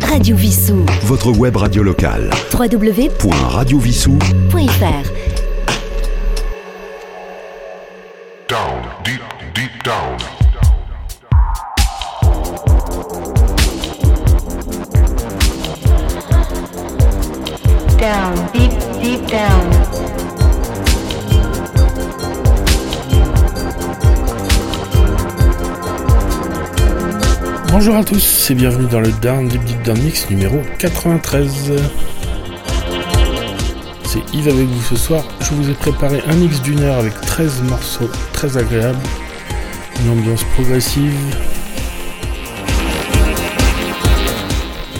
Radio Vissou. Votre web radio locale. www.radiovissou.fr à tous et bienvenue dans le Down Deep Deep Down Mix numéro 93. C'est Yves avec vous ce soir. Je vous ai préparé un mix d'une heure avec 13 morceaux très agréables, une ambiance progressive,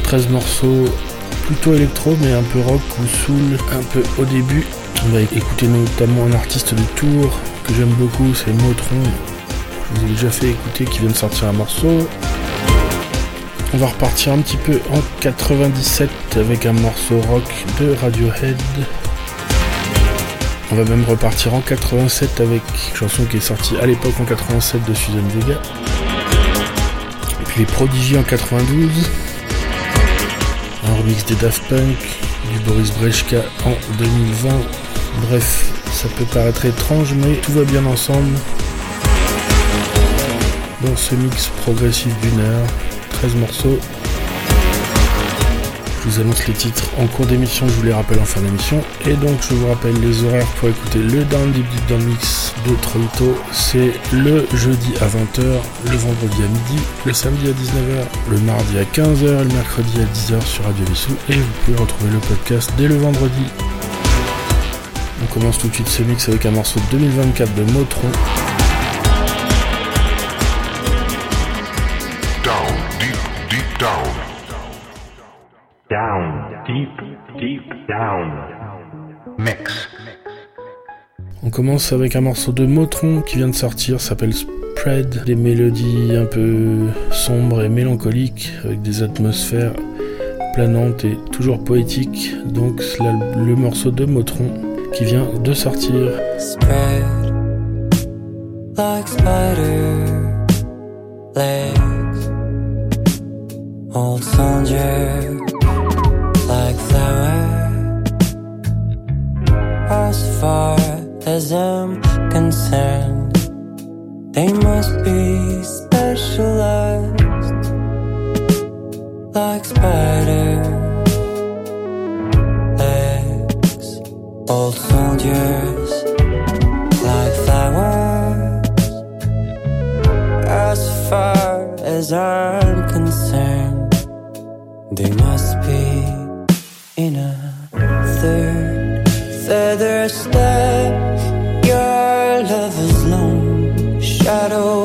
13 morceaux plutôt électro mais un peu rock ou soul un peu au début. On va écouter notamment un artiste de Tours que j'aime beaucoup, c'est Motron. Je vous ai déjà fait écouter qui vient de sortir un morceau. On va repartir un petit peu en 97 avec un morceau rock de Radiohead. On va même repartir en 87 avec une chanson qui est sortie à l'époque en 87 de Susan Vega. Et puis les Prodigy en 92. Un remix des Daft Punk, du Boris Brejcha en 2020. Bref, ça peut paraître étrange, mais tout va bien ensemble. Dans ce mix progressif d'une heure, 13 morceaux. Je vous annonce les titres en cours d'émission, je vous les rappelle en fin d'émission. Et donc je vous rappelle les horaires pour écouter le Down Deep Deep Down Mix de Troito. C'est le jeudi à 20h, le vendredi à midi, le samedi à 19h, le mardi à 15h et le mercredi à 10h sur Radio Vissou. Et vous pouvez retrouver le podcast dès le vendredi. On commence tout de suite ce mix avec un morceau de 2024 de Motron. Deep, deep down. Mix. On commence avec un morceau de Motron qui vient de sortir, s'appelle Spread, des mélodies un peu sombres et mélancoliques avec des atmosphères planantes et toujours poétiques. Donc là le morceau de Motron qui vient de sortir. spread like spider legs. Old soldier like flower. As far as I'm concerned, they must be specialized like spider legs. Old soldiers like flowers. As far as I'm concerned, they must be in a third feather step. Your love is long shadow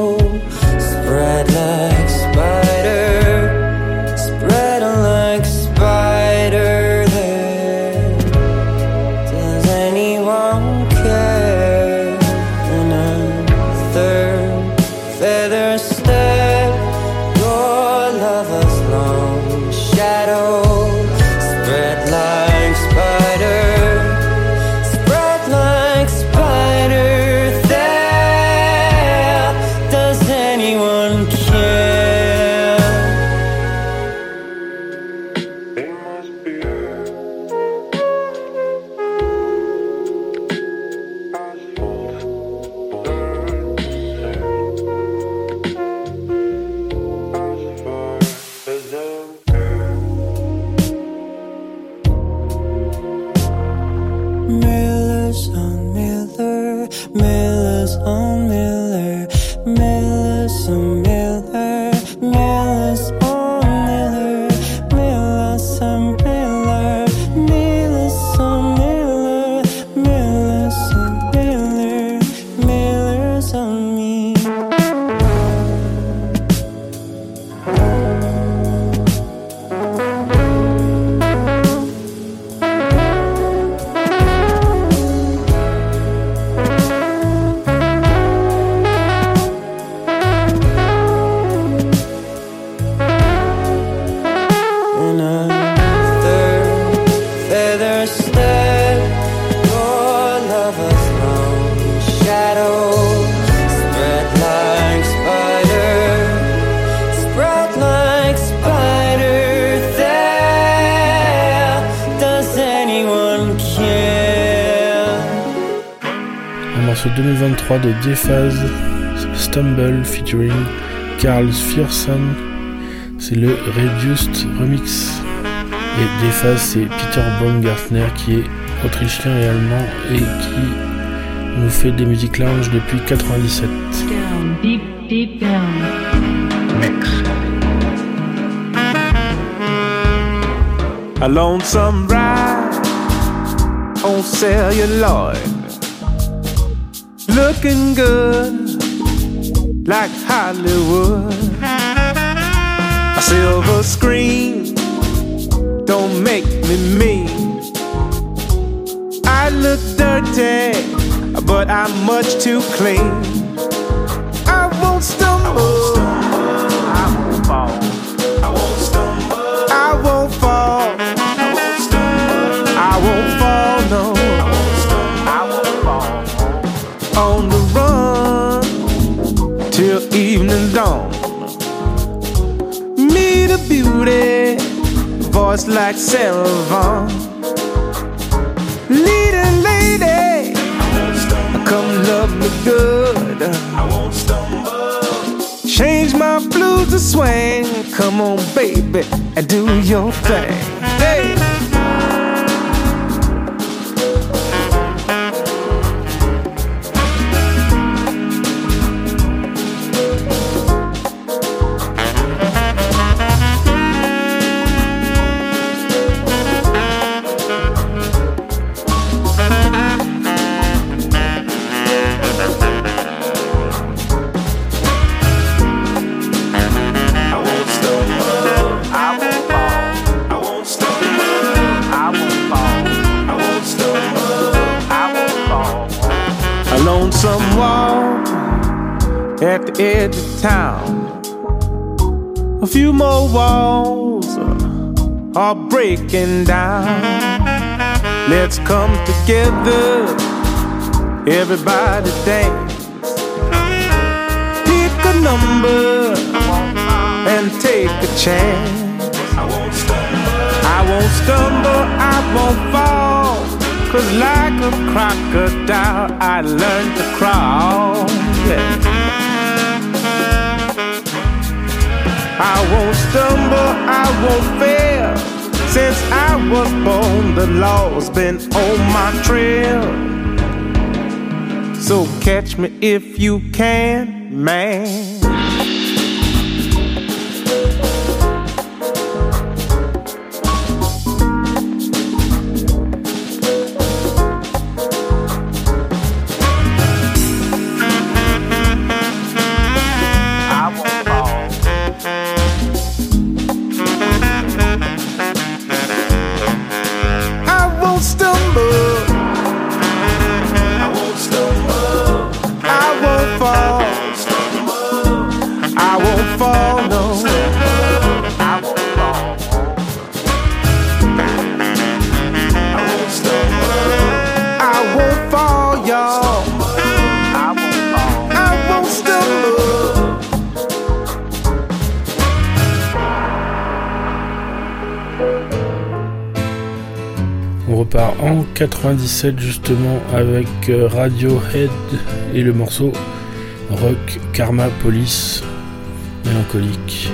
2023 de Dephase, Stumble featuring Carl Fierson. C'est le Reduced Remix. Et Dephase, c'est Peter Baumgartner qui est autrichien et allemand et qui nous fait des musiques lounge depuis 97. Down, deep, deep down. A lonesome ride on. Looking good like Hollywood. A silver screen don't make me mean. I look dirty, but I'm much too clean. Voice like Vaughan. Leading lady, come love me good. I won't stumble. Change my blues to swing. Come on, baby, and do your thing. Edge of town. A few more walls are breaking down. Let's come together. Everybody dance. Pick a number and take a chance. I won't stumble. I won't fall. Cause like a crocodile, I learned to crawl. Yeah. I won't stumble. I won't fail. Since I was born, the law's been on my trail. So catch me if you can, man. 97 justement avec euh, Radiohead et le morceau Rock Karma Police mélancolique.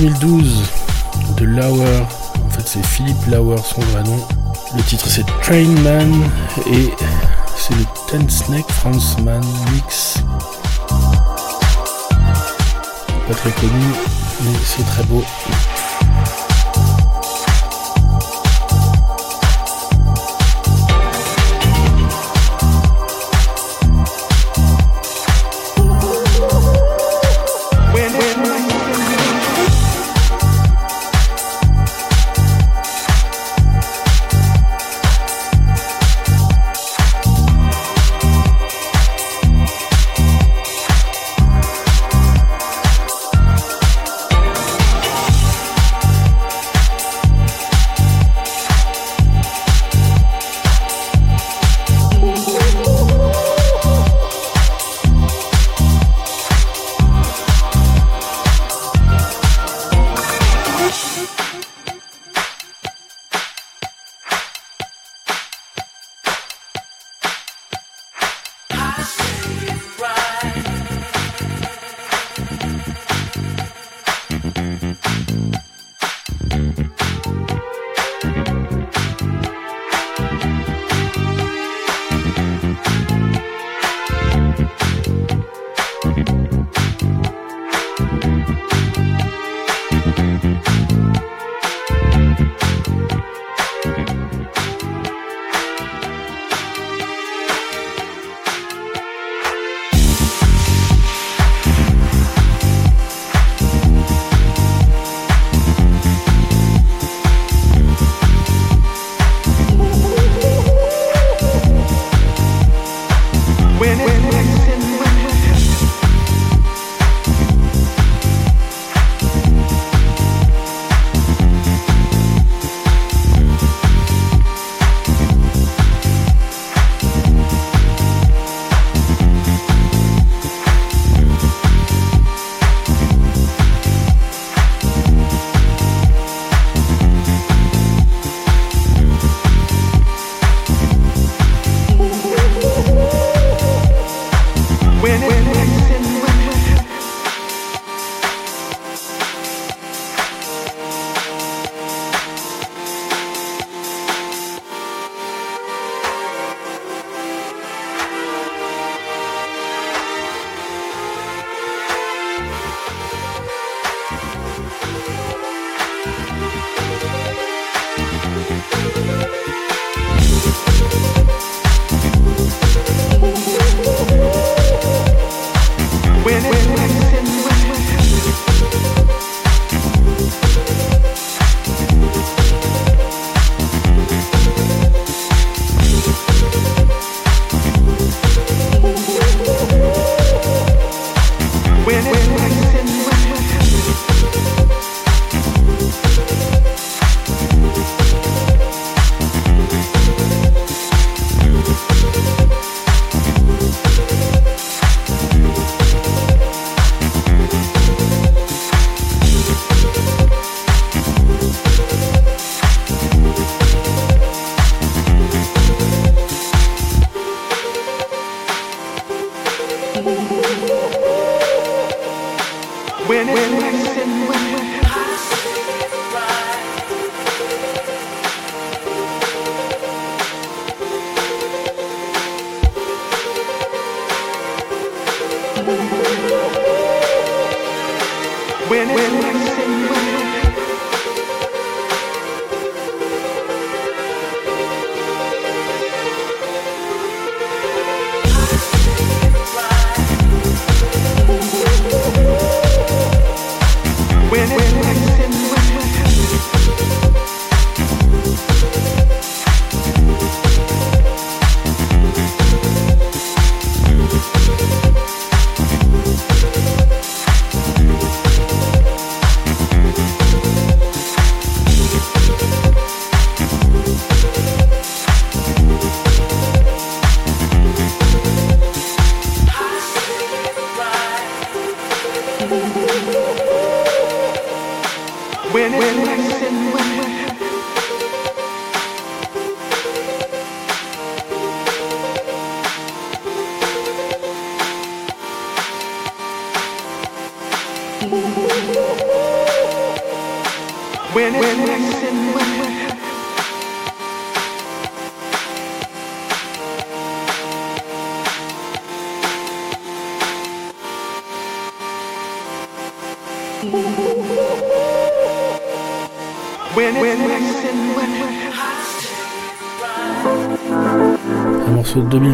2012 de Lauer. En fait, c'est Philippe Lauer, son vrai nom. Le titre, c'est Train Man et c'est le Ten Snake France Man Mix. Pas très connu, mais c'est très beau.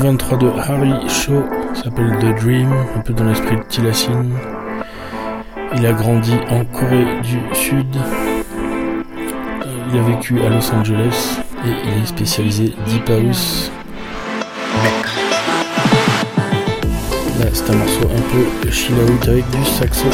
2023 de Harry Shaw s'appelle The Dream, un peu dans l'esprit de Tilassine. Il a grandi en Corée du Sud. Il a vécu à Los Angeles et il est spécialisé Deep House. Là, c'est un morceau un peu chill avec du saxo.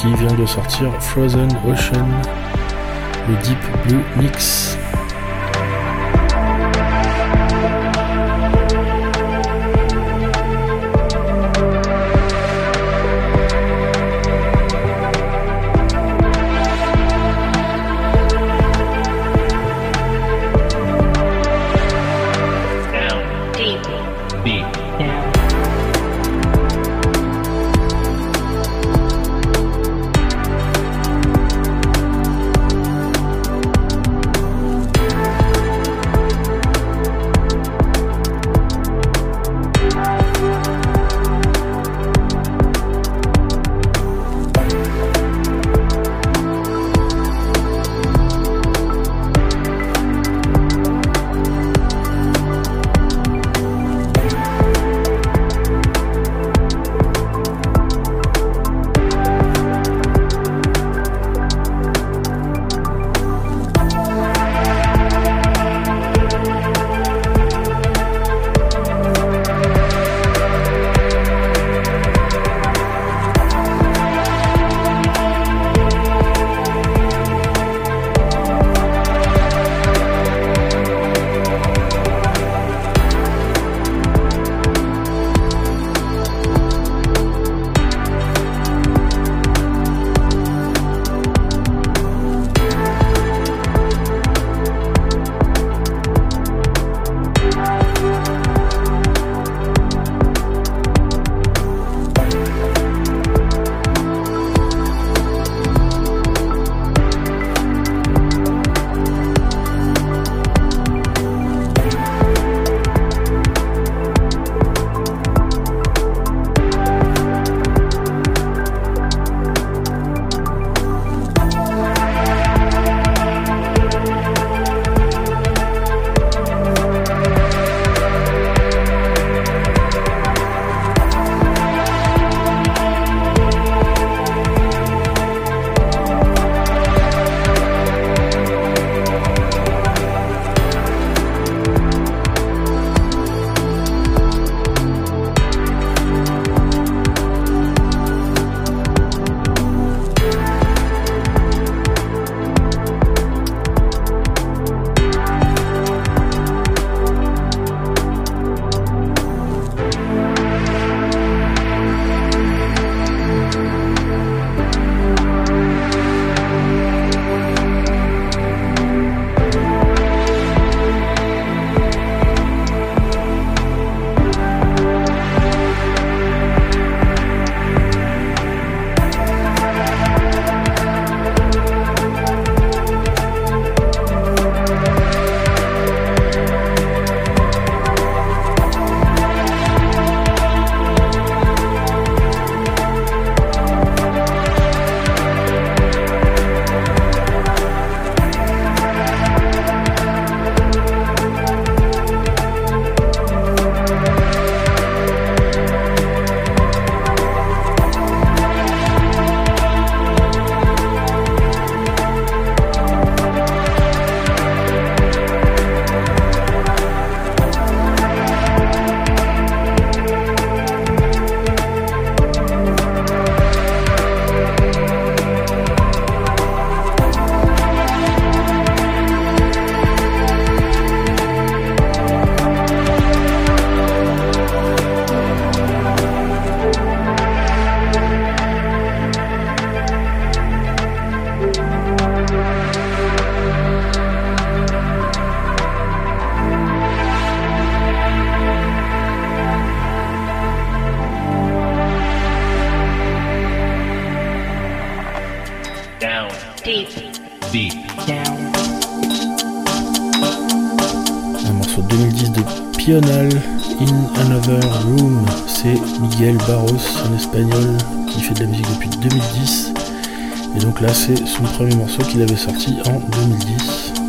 Qui vient de sortir Frozen Ocean, le Deep Blue Mix. In Another Room. C'est Miguel Barros, un espagnol qui fait de la musique depuis 2010. Et donc là, c'est son premier morceau qu'il avait sorti en 2010.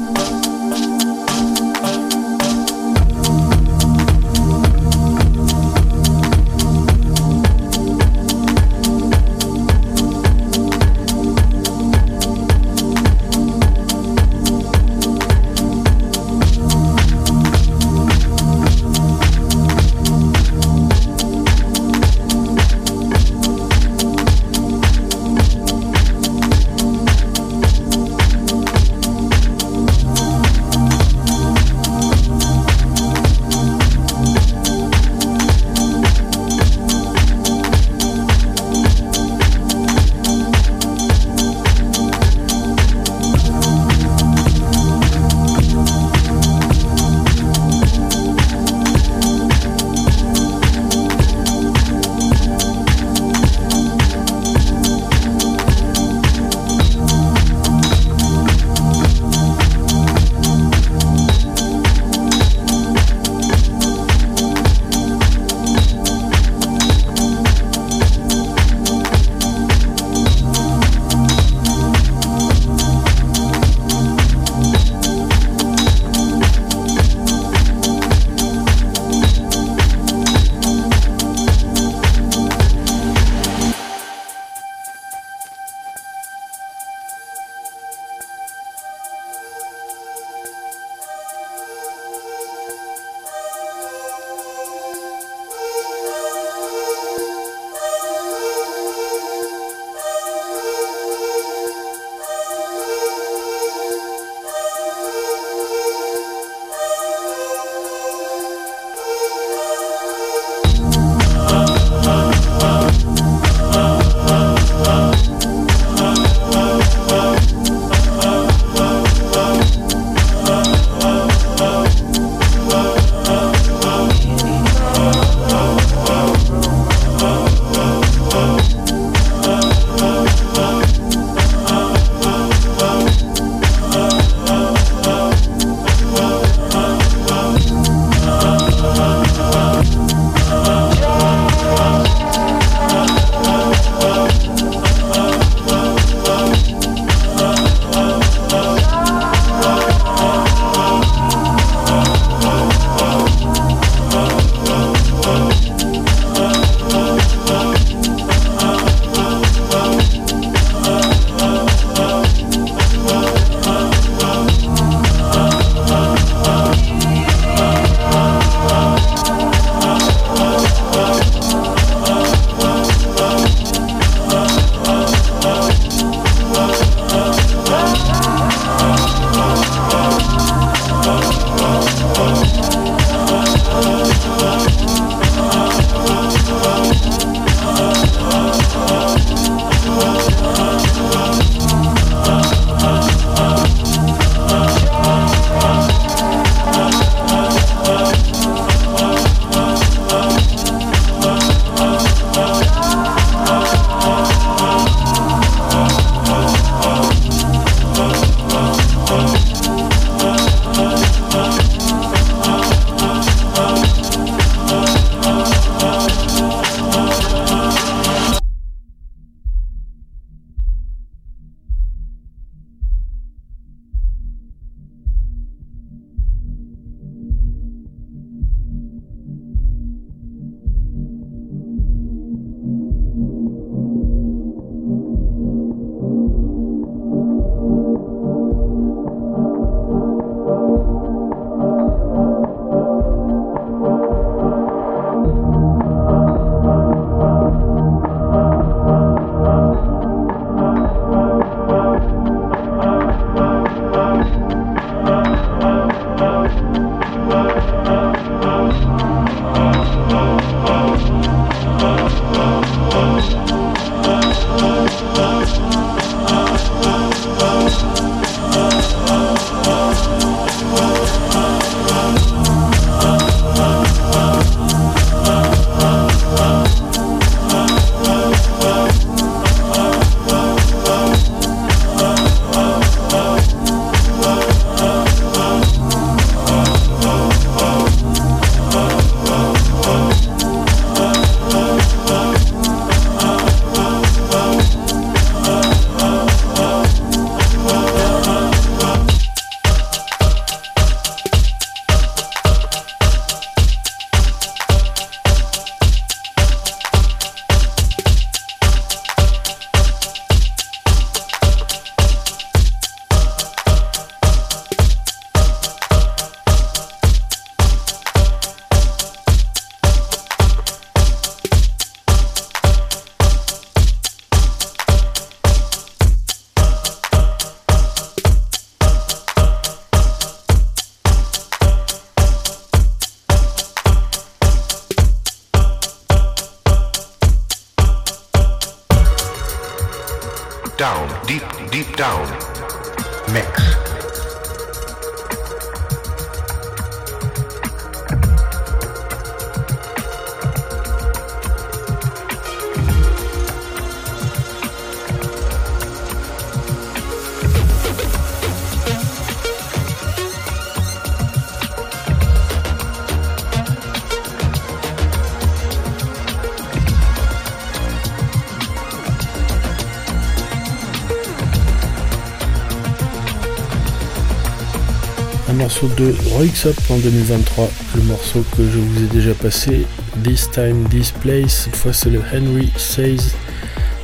En 2023, le morceau que je vous ai déjà passé, This Time, This Place, cette fois c'est le Henry Says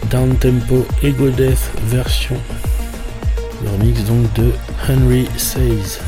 Down Tempo Ego Death version. Le remix donc de Henry Says.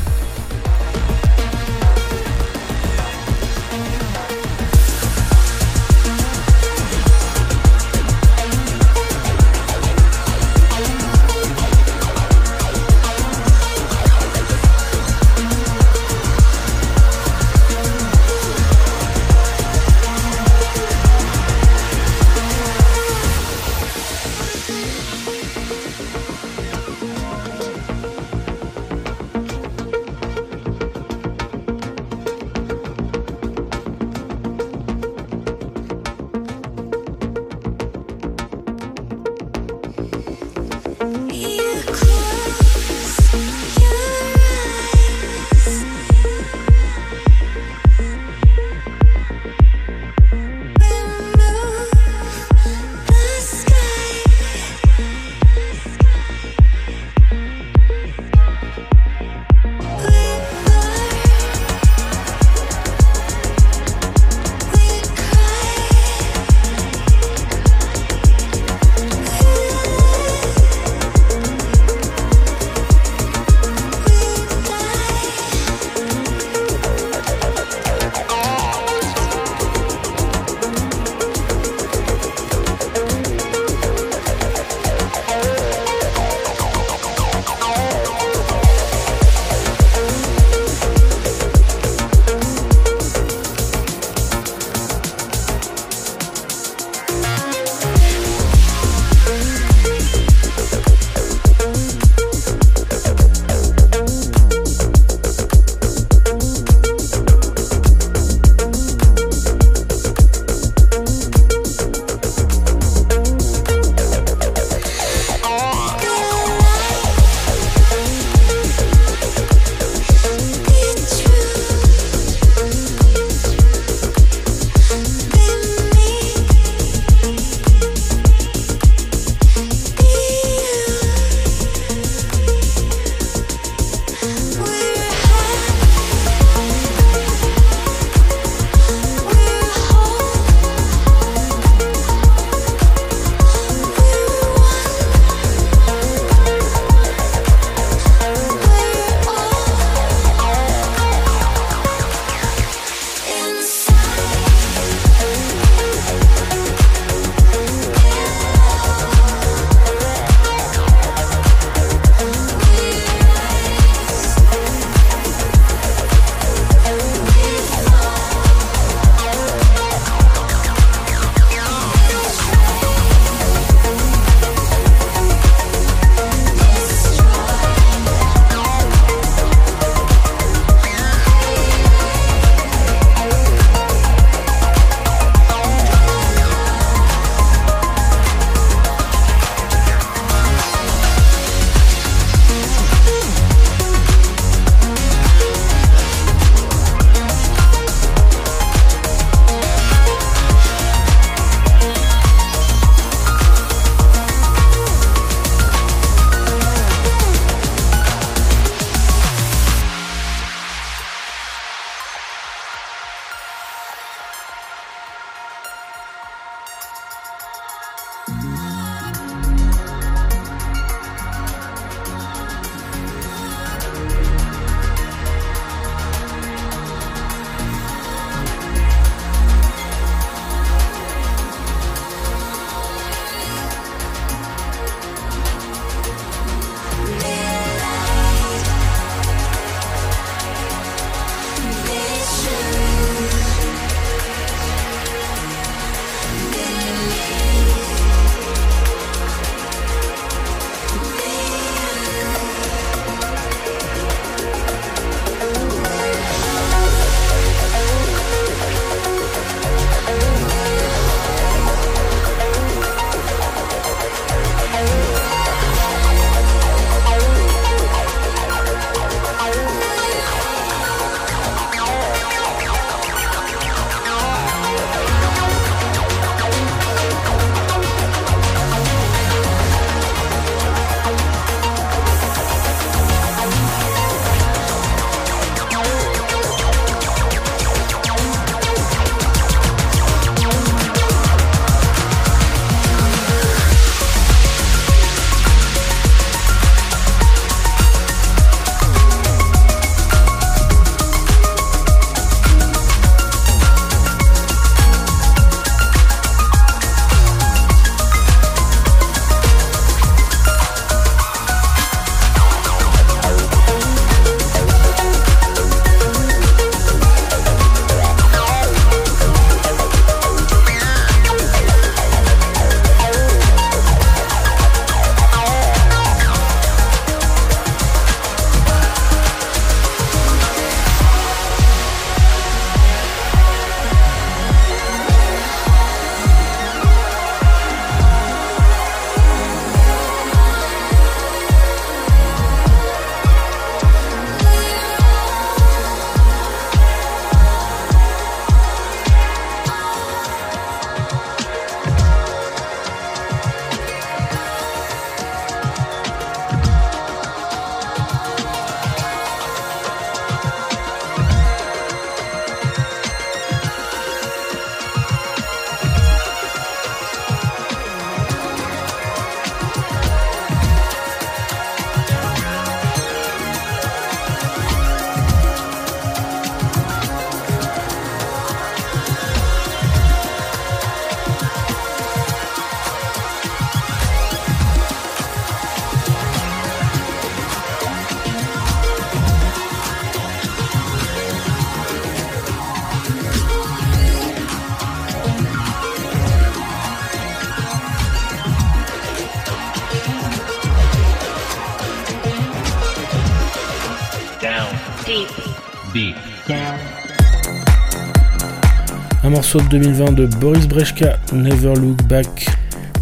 Morceau de 2020 de Boris Brejcha, Never Look Back.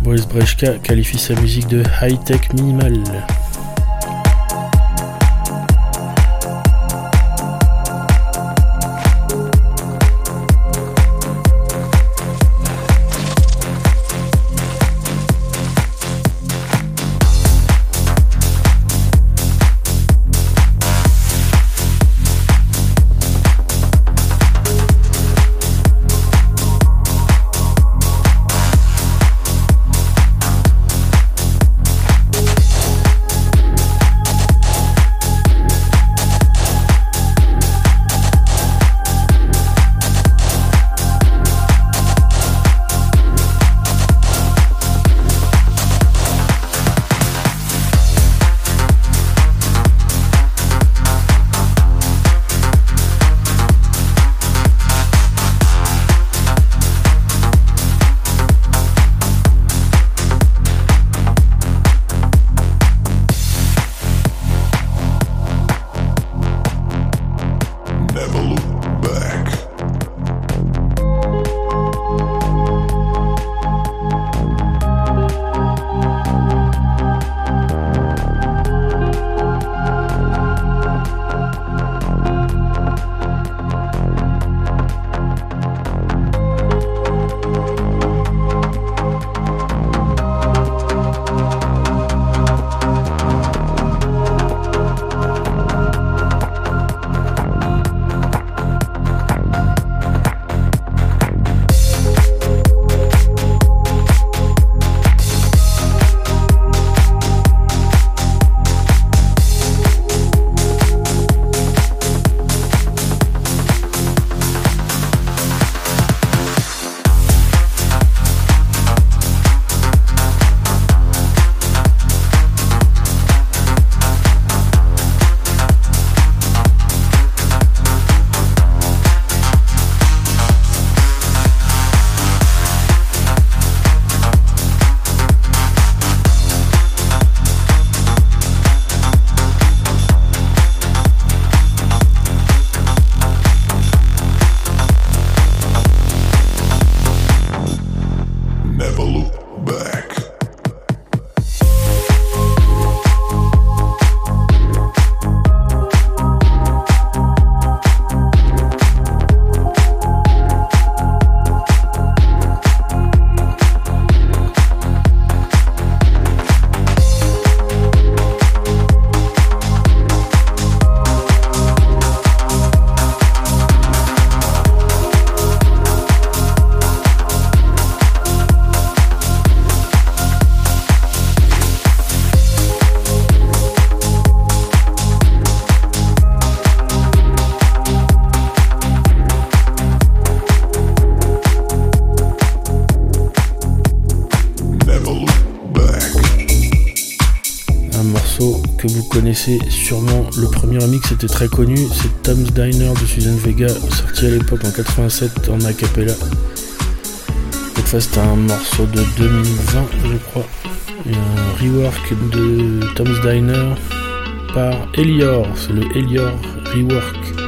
Boris Brejcha qualifie sa musique de high-tech minimal. Connaissez sûrement le premier remix, c'était très connu, c'est Tom's Diner de Susan Vega, sorti à l'époque en 87 en acapella. Cette fois c'était un morceau de 2020 je crois, un rework de Tom's Diner par Elior, c'est le Elior Rework.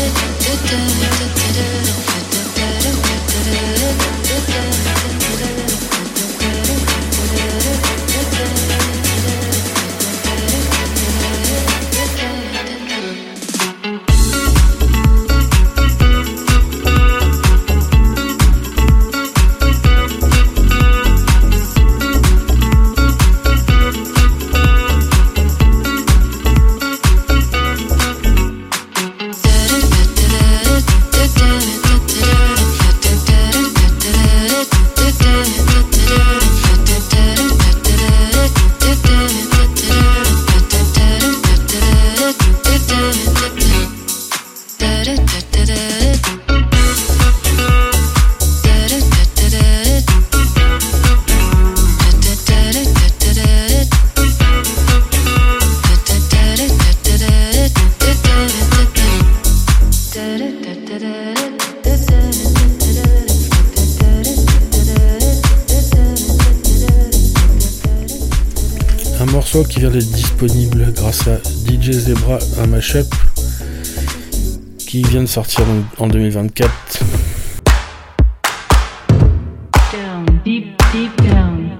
da da DJ Zebra, un mashup qui vient de sortir en- en 2024. Down, deep, deep down.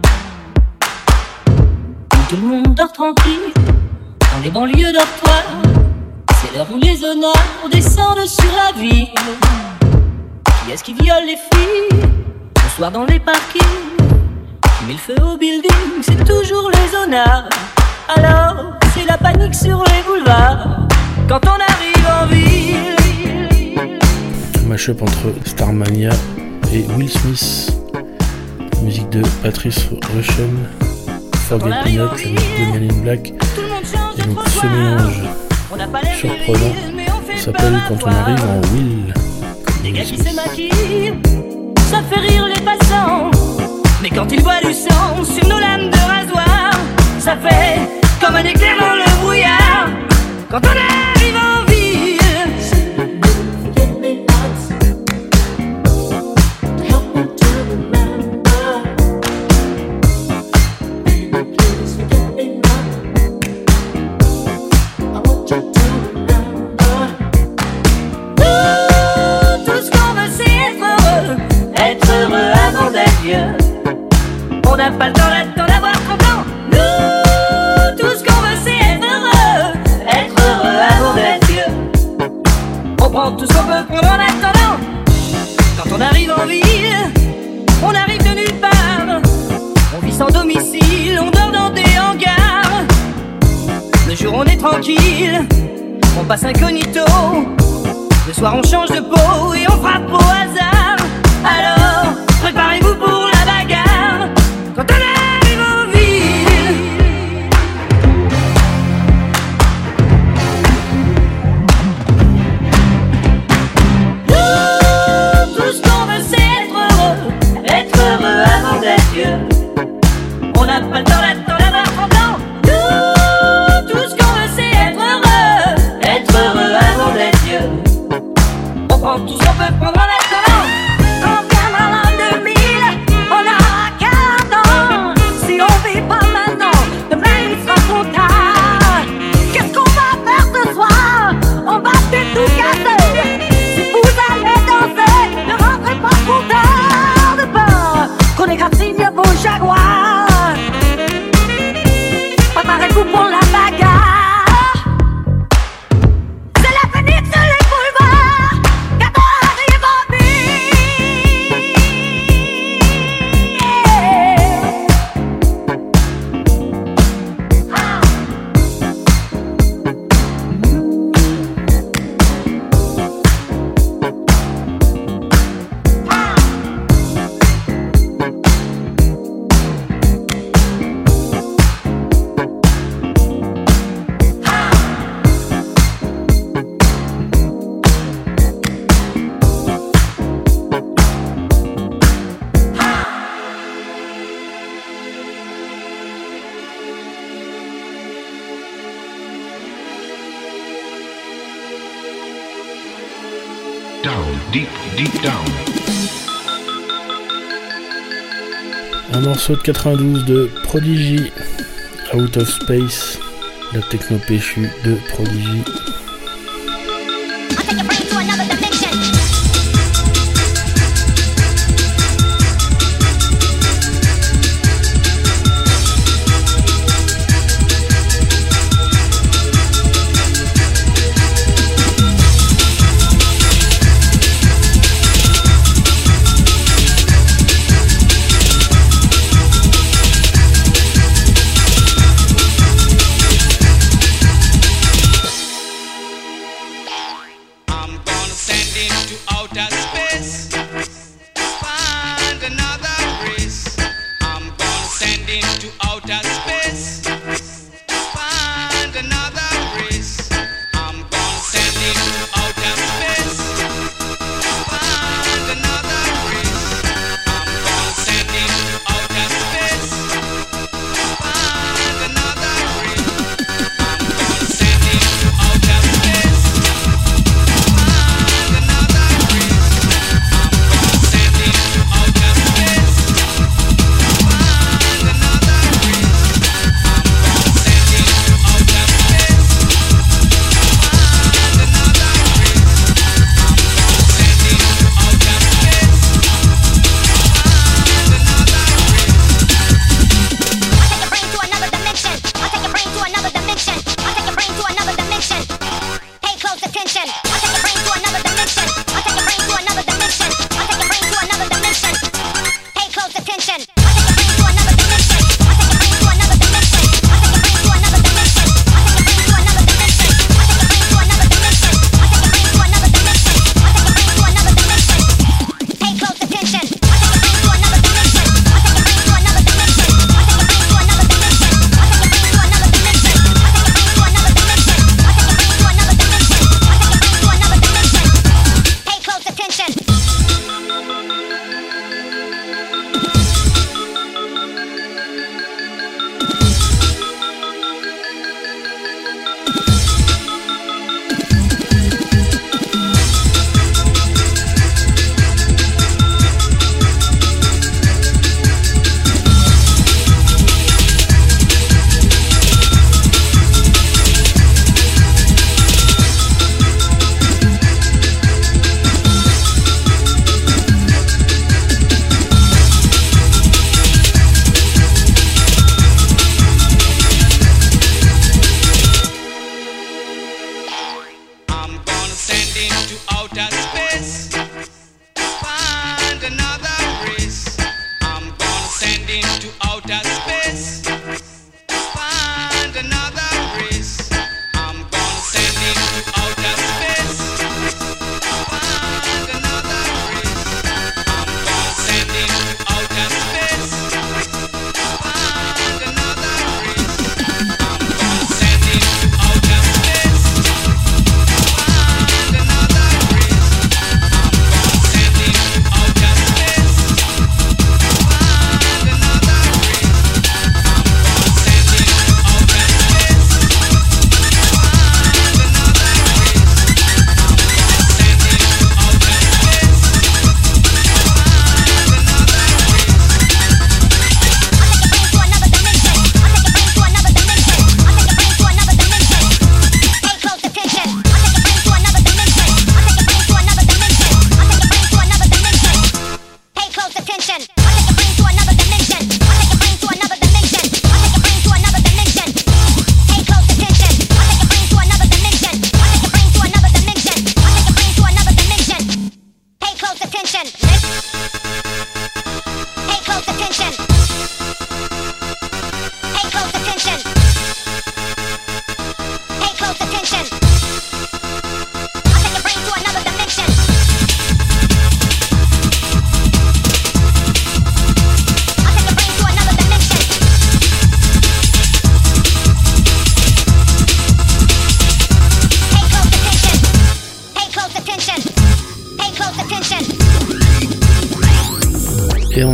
Tout le monde dort tranquille dans les banlieues dortoirs. C'est l'heure où les honneurs descendent sur la ville. Qui est-ce qui viole les filles Le soir dans les parkings? Qui met le feu au building, c'est toujours les honneurs. Alors, c'est la panique sur les boulevards. Quand on arrive en ville. Mashup entre Starmania et Will Smith. Musique de Patrice Rushen, Forget Me Not, la musique de Men in Black. Tout le monde change Et de donc ce mélange On n'a pas l'air surprenant viril, mais on fait s'appelle Quand on arrive en Will. Des gars qui se maquillent, ça fait rire les passants. Mais quand ils voient du sang sur nos lames de rasoir, ça fait comme un éclair dans le brouillard. Quand on arrive en morceau de 92 de Prodigy, Out of Space, la techno péchue de Prodigy.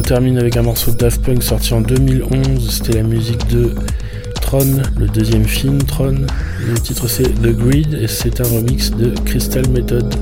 Termine avec un morceau de Daft Punk sorti en 2011. C'était la musique de Tron, le deuxième film Tron. Le titre c'est The Grid et c'est un remix de Crystal Method.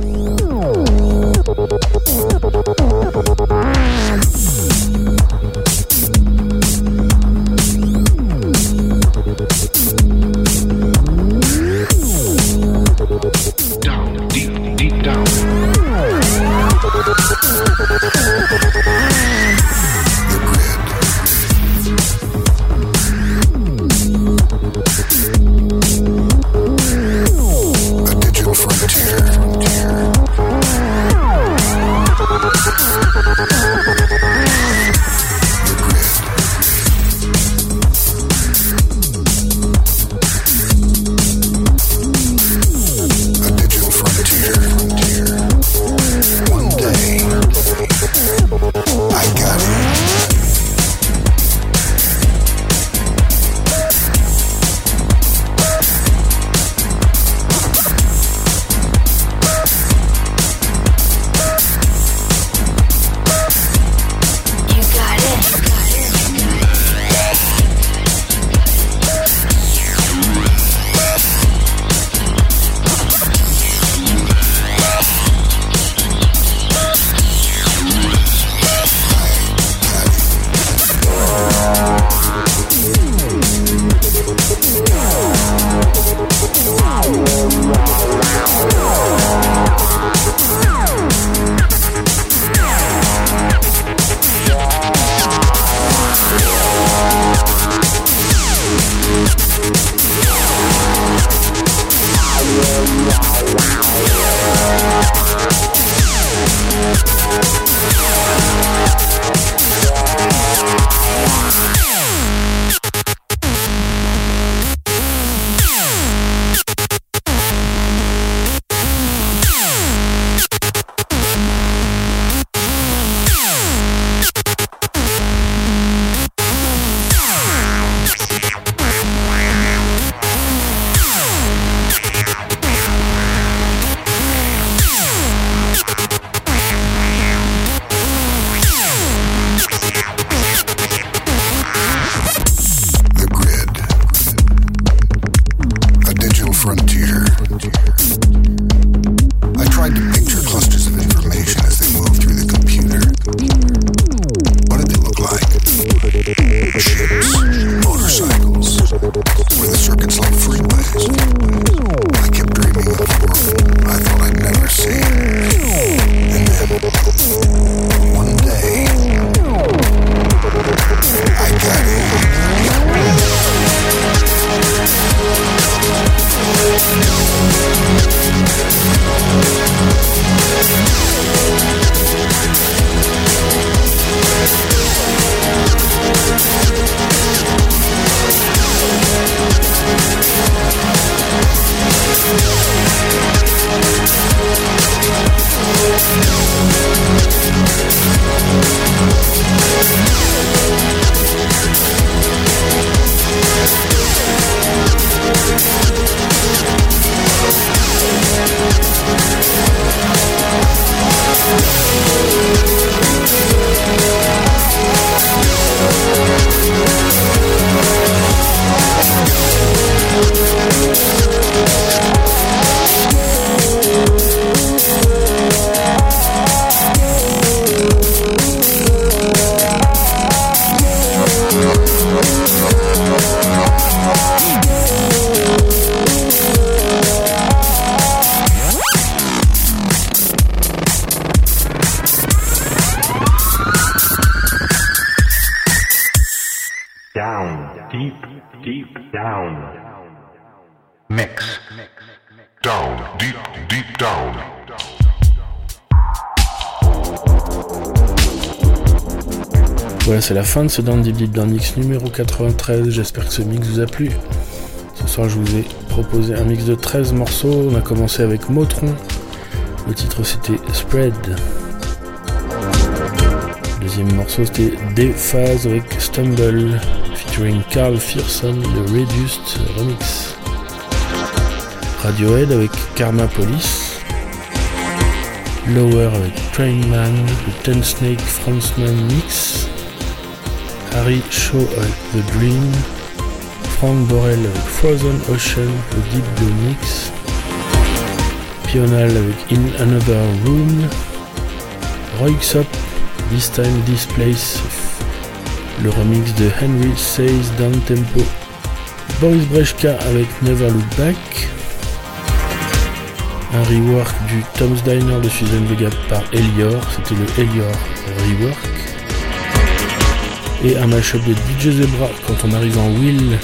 C'est la fin de ce Deep Deep Down Mix numéro 93. J'espère que ce mix vous a plu. Ce soir, je vous ai proposé un mix de 13 morceaux. On a commencé avec Motron. Le titre, c'était Spread. Deuxième morceau, c'était Dephase avec Stumble, featuring Carl Fearson, le Reduced Remix. Radiohead avec Karma Police. Lower avec Trainman, le Ten Snake Franceman Mix. Harry Shaw avec The Dream. Frank Borel avec Frozen Ocean, le Deep Blue Mix. Pional avec In Another Room. Roy Xop, This Time This Place, le remix de Henry Says Down Tempo. Boris Brejka avec Never Look Back. Un rework du Tom's Diner de Susan Vega par Elior, c'était le Elior rework. Et un mashup de DJ Zebra quand on arrive en Will,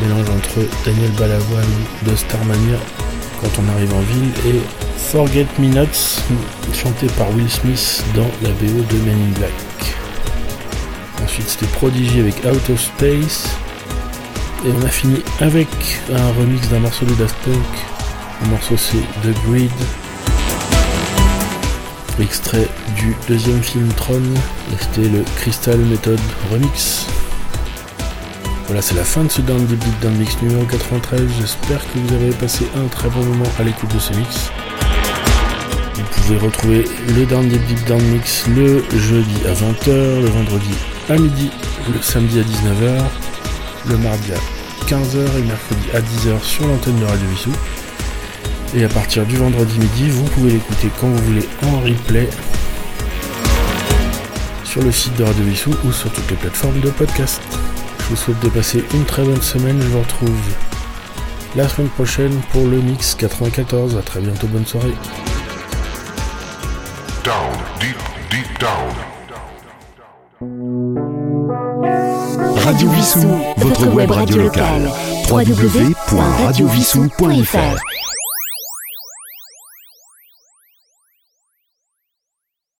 mélange entre Daniel Balavoine de Starmania quand on arrive en ville et Forget Me Nots chanté par Will Smith dans la BO de Men in Black. Ensuite c'était Prodigy avec Out of Space et on a fini avec un remix d'un morceau de Daft Punk. Le morceau c'est The Grid, extrait du deuxième film Tron c'était le Crystal Method Remix. Voilà, c'est la fin de ce Down Deep Down Mix numéro 93. J'espère que vous avez passé un très bon moment à l'écoute de ce mix. Vous pouvez retrouver le Down Deep Deep Down Mix le jeudi à 20h, le vendredi à midi, le samedi à 19h, le mardi à 15h et mercredi à 10h sur l'antenne de Radio Vissou. Et à partir du vendredi midi, vous pouvez l'écouter quand vous voulez en replay sur le site de Radio Vissou ou sur toutes les plateformes de podcast. Je vous souhaite de passer une très bonne semaine. Je vous retrouve la semaine prochaine pour le mix 94. A très bientôt, bonne soirée. Down, deep, deep down. Radio Vissou, votre web radio locale. www.radiovissou.fr